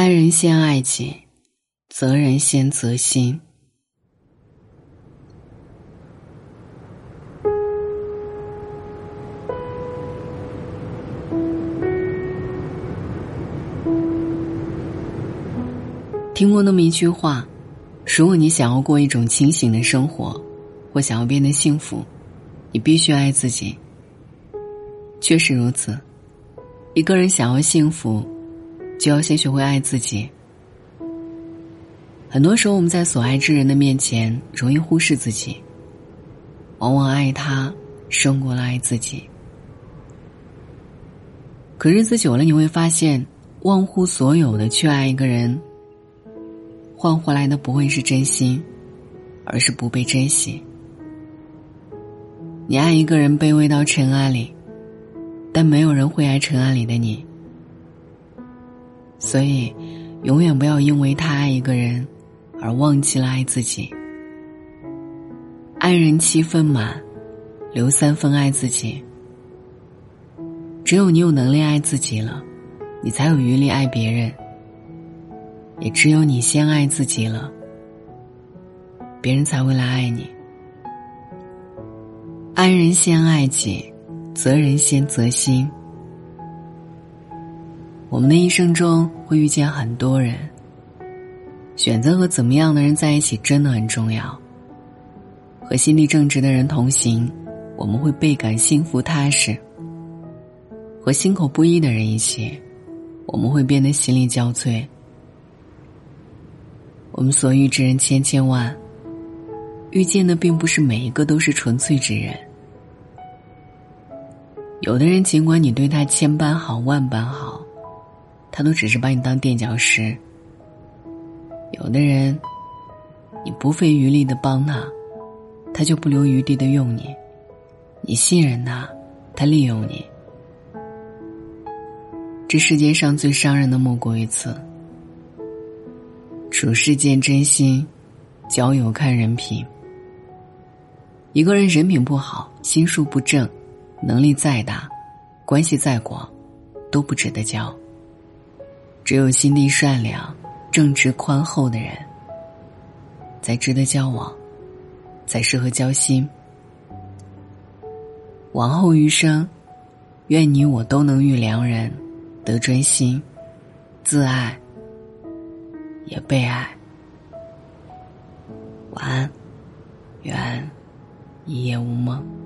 爱人先爱己，责人先责心。听过那么一句话：，如果你想要过一种清醒的生活，或想要变得幸福，你必须爱自己。确实如此，一个人想要幸福，就要先学会爱自己。很多时候，我们在所爱之人的面前，容易忽视自己，往往爱他胜过了爱自己。可日子久了，你会发现，忘乎所有的去爱一个人，换回来的不会是真心，而是不被珍惜。你爱一个人，卑微到尘埃里。但没有人会爱尘埃里的你，所以，永远不要因为太爱一个人，而忘记了爱自己。爱人七分满，留三分爱自己。只有你有能力爱自己了，你才有余力爱别人。也只有你先爱自己了，别人才会来爱你。爱人先爱己。责人先责心。我们的一生中会遇见很多人，选择和怎么样的人在一起真的很重要。和心地正直的人同行，我们会倍感幸福踏实；和心口不一的人一起，我们会变得心力交瘁。我们所遇之人千千万，遇见的并不是每一个都是纯粹之人。有的人，尽管你对他千般好、万般好，他都只是把你当垫脚石；有的人，你不费余力的帮他，他就不留余地的用你；你信任他，他利用你。这世界上最伤人的莫过于此。处世见真心，交友看人品。一个人人品不好，心术不正。能力再大，关系再广，都不值得交。只有心地善良、正直宽厚的人，才值得交往，才适合交心。往后余生，愿你我都能遇良人，得真心，自爱，也被爱。晚安，愿一夜无梦。